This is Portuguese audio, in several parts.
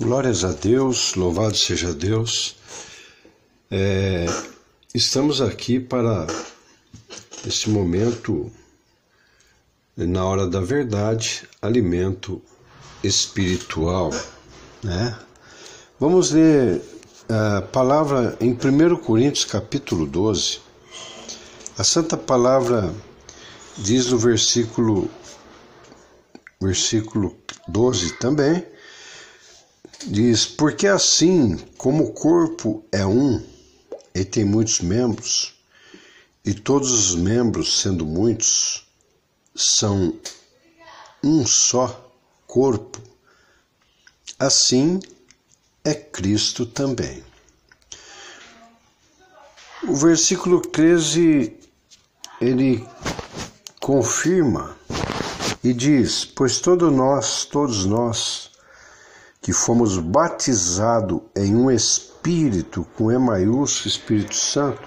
Glórias a Deus, louvado seja Deus. É, estamos aqui para este momento, na hora da verdade, alimento espiritual. Né? Vamos ler a palavra em 1 Coríntios capítulo 12. A Santa Palavra diz no versículo, versículo 12 também Diz: Porque assim como o corpo é um e tem muitos membros, e todos os membros, sendo muitos, são um só corpo, assim é Cristo também. O versículo 13 ele confirma e diz: Pois todos nós, todos nós, que fomos batizados em um Espírito, com E maiúsculo, Espírito Santo,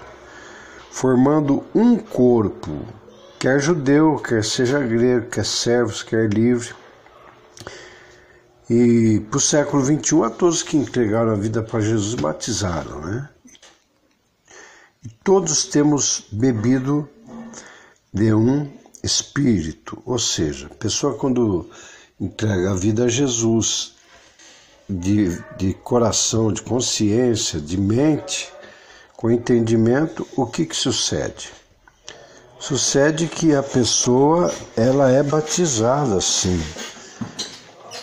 formando um corpo, quer judeu, quer seja grego, quer servos, quer livre. E para o século XXI, a todos que entregaram a vida para Jesus batizaram, né? E todos temos bebido de um Espírito, ou seja, a pessoa quando entrega a vida a Jesus de, de coração, de consciência, de mente, com entendimento, o que, que sucede? Sucede que a pessoa ela é batizada sim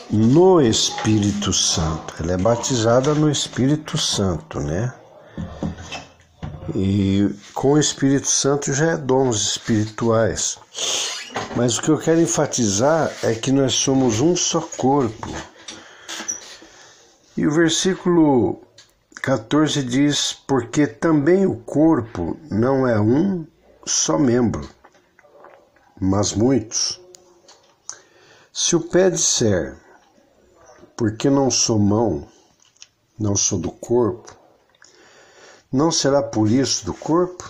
no Espírito Santo. Ela é batizada no Espírito Santo, né? E com o Espírito Santo já é dons espirituais. Mas o que eu quero enfatizar é que nós somos um só corpo. E o versículo 14 diz: Porque também o corpo não é um só membro, mas muitos. Se o pé disser, porque não sou mão, não sou do corpo, não será por isso do corpo?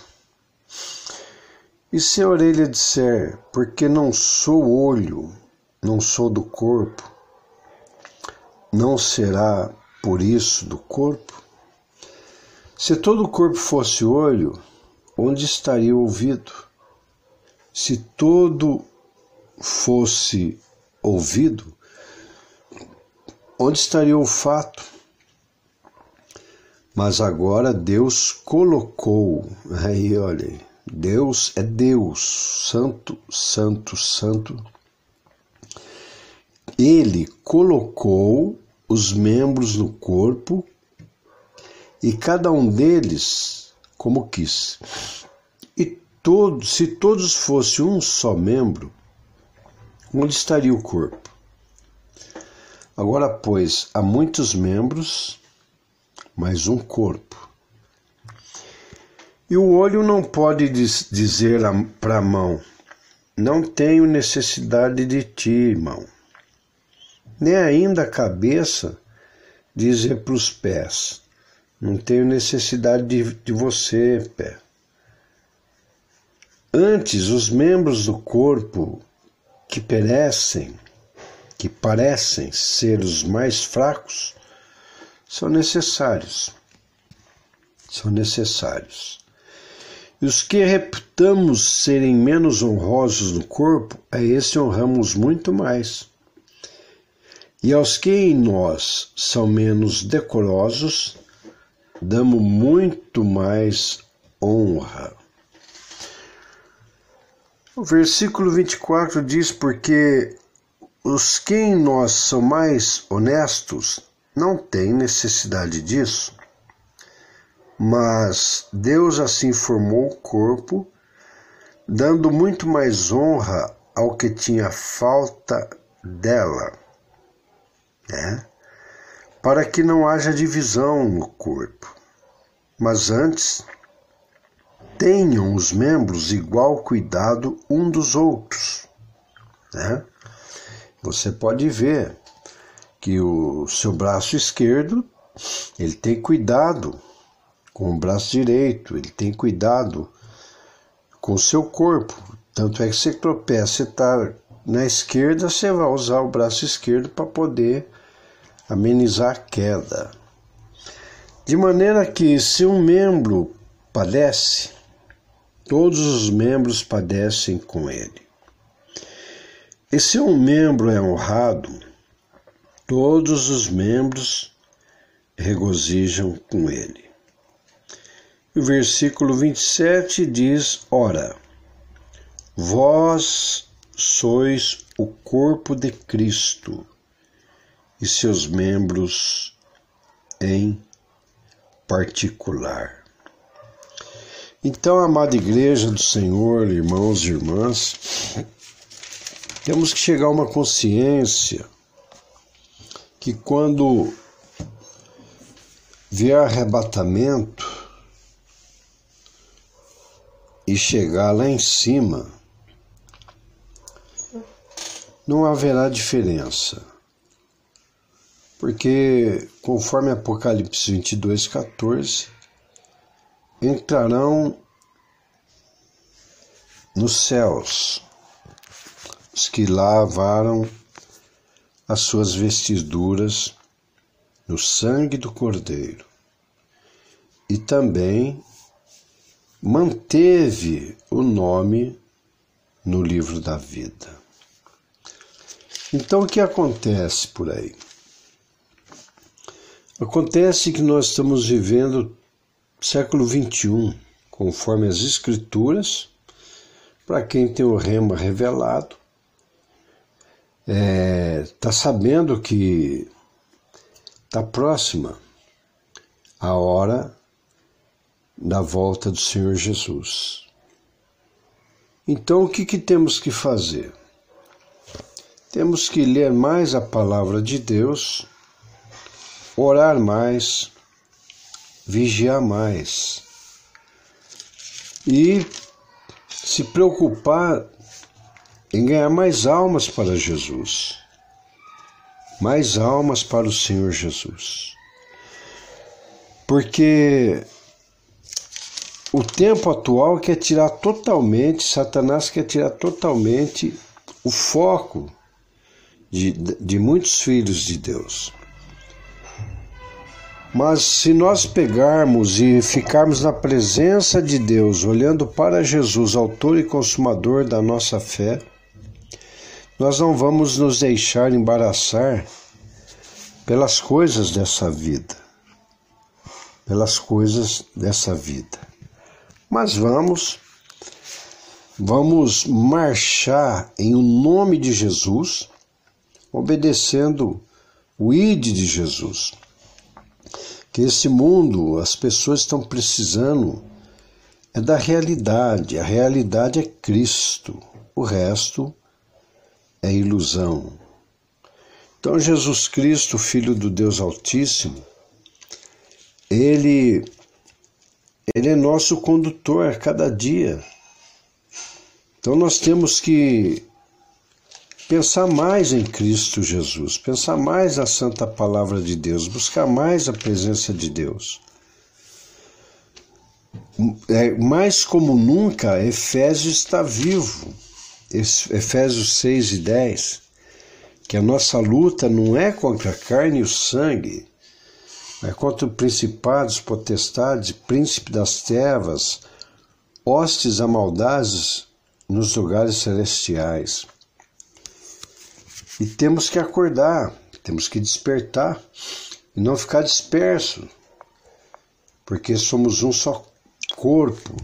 E se a orelha disser, porque não sou olho, não sou do corpo, não será por isso do corpo? Se todo o corpo fosse olho, onde estaria o ouvido? Se todo fosse ouvido, onde estaria o olfato? Mas agora Deus colocou, aí olha, Deus é Deus, Santo, Santo, Santo. Ele colocou os membros no corpo e cada um deles como quis. E todo, se todos fossem um só membro, onde estaria o corpo? Agora, pois, há muitos membros, mas um corpo. E o olho não pode dizer para a mão: Não tenho necessidade de ti, irmão nem ainda a cabeça dizer para os pés: Não tenho necessidade de, de você, pé. Antes, os membros do corpo que perecem, que parecem ser os mais fracos, são necessários. São necessários. E os que reputamos serem menos honrosos no corpo, a esse honramos muito mais. E aos que em nós são menos decorosos, damos muito mais honra. O versículo 24 diz: Porque os que em nós são mais honestos não têm necessidade disso, mas Deus assim formou o corpo, dando muito mais honra ao que tinha falta dela né? para que não haja divisão no corpo, mas antes tenham os membros igual cuidado um dos outros. Né? Você pode ver que o seu braço esquerdo ele tem cuidado com o braço direito, ele tem cuidado com o seu corpo. Tanto é que você tropeça, você está na esquerda, você vai usar o braço esquerdo para poder amenizar a queda. De maneira que, se um membro padece, todos os membros padecem com ele. E se um membro é honrado, todos os membros regozijam com ele. o versículo 27 diz: Ora, vós sois o corpo de Cristo e seus membros em particular. Então, amada Igreja do Senhor, irmãos e irmãs, temos que chegar a uma consciência que quando vier arrebatamento e chegar lá em cima, não haverá diferença. Porque, conforme Apocalipse 22, 14, entrarão nos céus os que lavaram as suas vestiduras no sangue do Cordeiro e também manteve o nome no livro da vida. Então o que acontece por aí? Acontece que nós estamos vivendo século 21, conforme as Escrituras, para quem tem o rema revelado, está é, tá sabendo que está próxima a hora da volta do Senhor Jesus. Então, o que, que temos que fazer? Temos que ler mais a palavra de Deus, orar mais, vigiar mais e se preocupar em ganhar mais almas para Jesus, mais almas para o Senhor Jesus. Porque o tempo atual quer tirar totalmente, Satanás quer tirar totalmente o foco de, de muitos filhos de Deus. Mas se nós pegarmos e ficarmos na presença de Deus, olhando para Jesus, autor e consumador da nossa fé, nós não vamos nos deixar embaraçar pelas coisas dessa vida, pelas coisas dessa vida. Mas vamos, vamos marchar em o nome de Jesus, obedecendo o ide de Jesus que esse mundo, as pessoas estão precisando é da realidade. A realidade é Cristo. O resto é ilusão. Então Jesus Cristo, filho do Deus Altíssimo, ele ele é nosso condutor a cada dia. Então nós temos que pensar mais em Cristo Jesus, pensar mais na Santa Palavra de Deus, buscar mais a presença de Deus. É, mais como nunca, Efésios está vivo. Efésios 6 e 10, que a nossa luta não é contra a carne e o sangue, é contra principados, potestades, príncipe das trevas, hostes amaldados nos lugares celestiais. E temos que acordar, temos que despertar e não ficar disperso, porque somos um só corpo,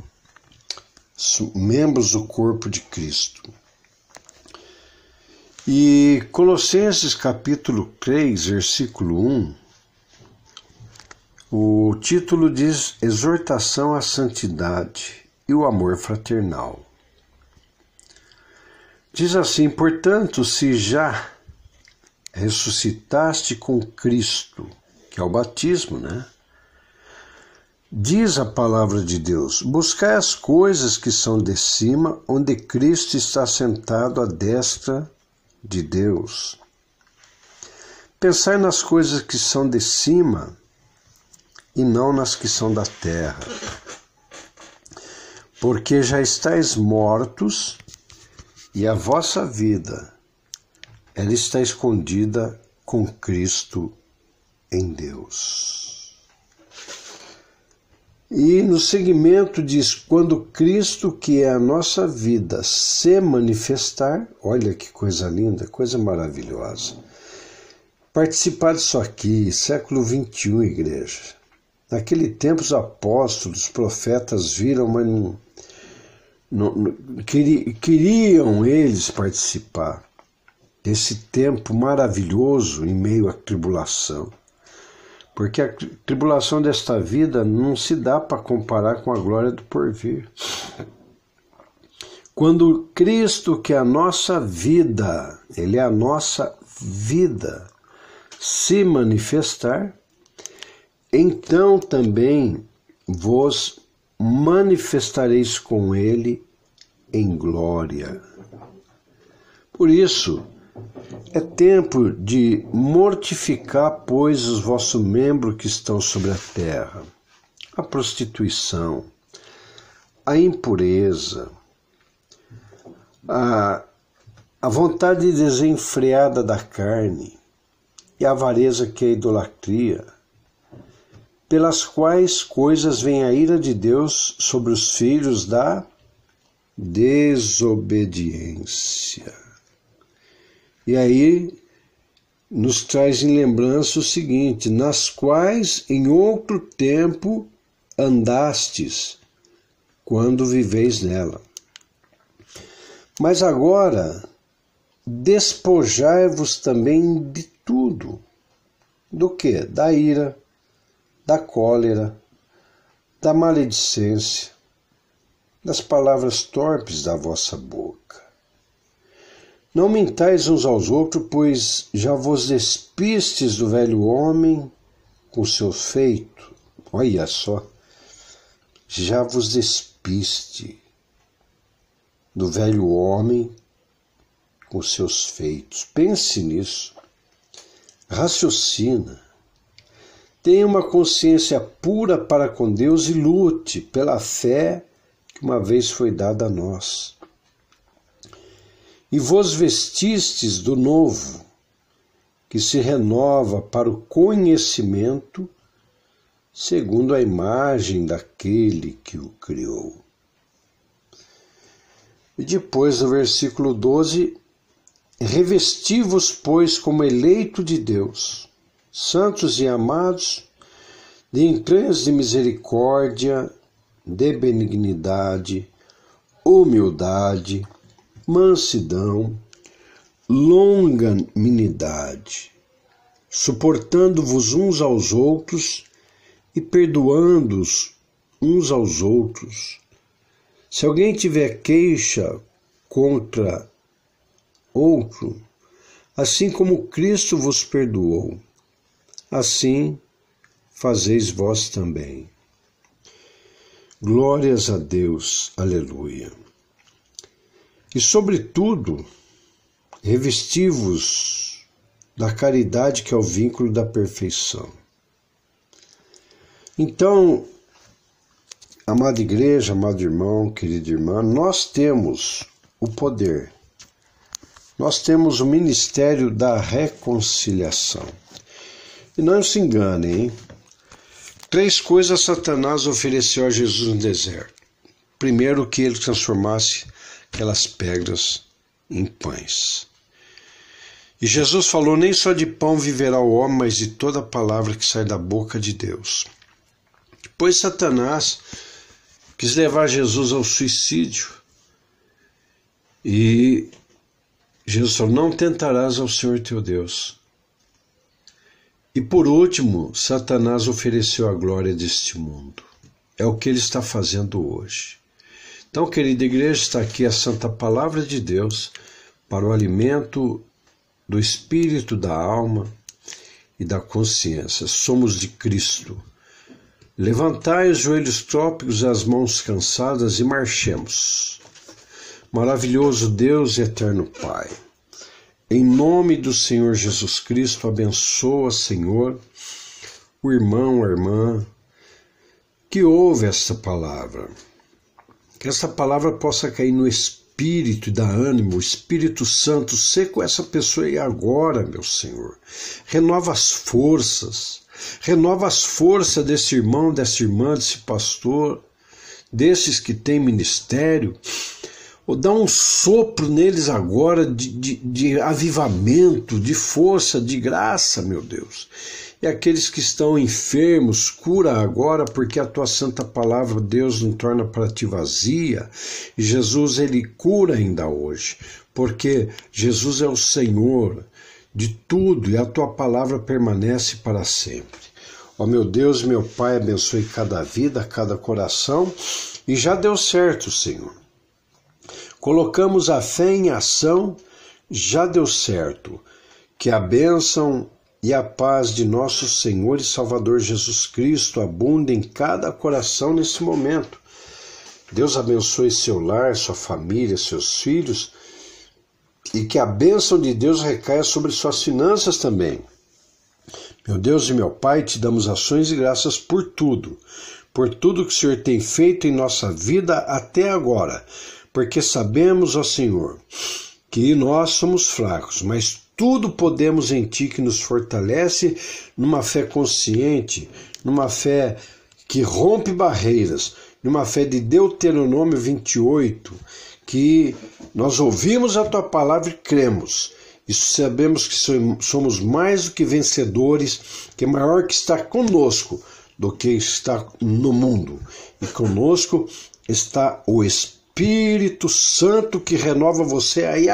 membros do corpo de Cristo. E Colossenses capítulo 3, versículo 1, o título diz Exortação à Santidade e o Amor Fraternal. Diz assim: portanto, se já ressuscitaste com Cristo, que é o batismo, né? Diz a palavra de Deus: buscai as coisas que são de cima, onde Cristo está sentado à destra de Deus. Pensai nas coisas que são de cima e não nas que são da terra. Porque já estáis mortos e a vossa vida ela está escondida com Cristo em Deus. E no segmento diz: quando Cristo, que é a nossa vida, se manifestar, olha que coisa linda, coisa maravilhosa. Participar disso aqui, século 21, igreja. Naquele tempo, os apóstolos, os profetas viram, queriam eles participar desse tempo maravilhoso em meio à tribulação. Porque a tribulação desta vida não se dá para comparar com a glória do porvir. Quando Cristo, que é a nossa vida, Ele é a nossa vida, se manifestar, então também vos manifestareis com Ele em glória. Por isso, é tempo de mortificar, pois, os vossos membros que estão sobre a terra, a prostituição, a impureza, a, a vontade desenfreada da carne e a avareza que é a idolatria, pelas quais coisas vem a ira de Deus sobre os filhos da desobediência. E aí nos traz em lembrança o seguinte: nas quais em outro tempo andastes, quando viveis nela. Mas agora despojai-vos também de tudo. Do que? Da ira, da cólera, da maledicência, das palavras torpes da vossa boca não mintais uns aos outros, pois já vos despistes do velho homem com seus feitos. Olha só, já vos despiste do velho homem com seus feitos. Pense nisso. Raciocina. Tenha uma consciência pura para com Deus e lute pela fé que uma vez foi dada a nós e vos vestistes do novo, que se renova para o conhecimento, segundo a imagem daquele que o criou. E depois, no versículo 12, revesti-vos, pois, como eleito de Deus, santos e amados, de entranhas de misericórdia, de benignidade, humildade, mansidão, longanimidade, suportando-vos uns aos outros e perdoando-os uns aos outros. Se alguém tiver queixa contra outro, assim como Cristo vos perdoou, assim fazeis vós também. Glórias a Deus, aleluia. E, sobretudo, revesti-vos da caridade que é o vínculo da perfeição. Então, amada igreja, amado irmão, querida irmã, nós temos o poder, nós temos o ministério da reconciliação. E não se enganem, hein? Três coisas Satanás ofereceu a Jesus no deserto. Primeiro, que ele transformasse aquelas pedras em pães. E Jesus falou: Nem só de pão viverá o homem, mas de toda palavra que sai da boca de Deus. Depois Satanás quis levar Jesus ao suicídio. E Jesus falou: Não tentarás ao Senhor teu Deus. E por último, Satanás ofereceu a glória deste mundo. É o que ele está fazendo hoje. Então, querida igreja, está aqui a Santa Palavra de Deus para o alimento do espírito, da alma e da consciência. Somos de Cristo. Levantai os joelhos trópicos as mãos cansadas e marchemos. Maravilhoso Deus e eterno Pai. Em nome do Senhor Jesus Cristo, abençoa, Senhor, o irmão, a irmã que ouve esta palavra que essa palavra possa cair no espírito e dá ânimo, o Espírito Santo, ser com essa pessoa e agora, meu Senhor. Renova as forças, renova as forças desse irmão, dessa irmã, desse pastor, desses que têm ministério. Ou dá um sopro neles agora de, de, de avivamento, de força, de graça, meu Deus e aqueles que estão enfermos, cura agora, porque a tua santa palavra, Deus, não torna para ti vazia. E Jesus, ele cura ainda hoje, porque Jesus é o Senhor de tudo e a tua palavra permanece para sempre. Ó meu Deus, meu Pai, abençoe cada vida, cada coração, e já deu certo, Senhor. Colocamos a fé em ação, já deu certo. Que a bênção e a paz de nosso Senhor e Salvador Jesus Cristo abunde em cada coração nesse momento. Deus abençoe seu lar, sua família, seus filhos e que a bênção de Deus recaia sobre suas finanças também. Meu Deus e meu Pai, te damos ações e graças por tudo, por tudo que o Senhor tem feito em nossa vida até agora, porque sabemos, ó Senhor, que nós somos fracos, mas tudo podemos em Ti que nos fortalece numa fé consciente, numa fé que rompe barreiras, numa fé de Deuteronômio 28, que nós ouvimos a Tua palavra e cremos. E sabemos que somos mais do que vencedores, que é maior que está conosco do que está no mundo. E conosco está o Espírito Santo que renova você aí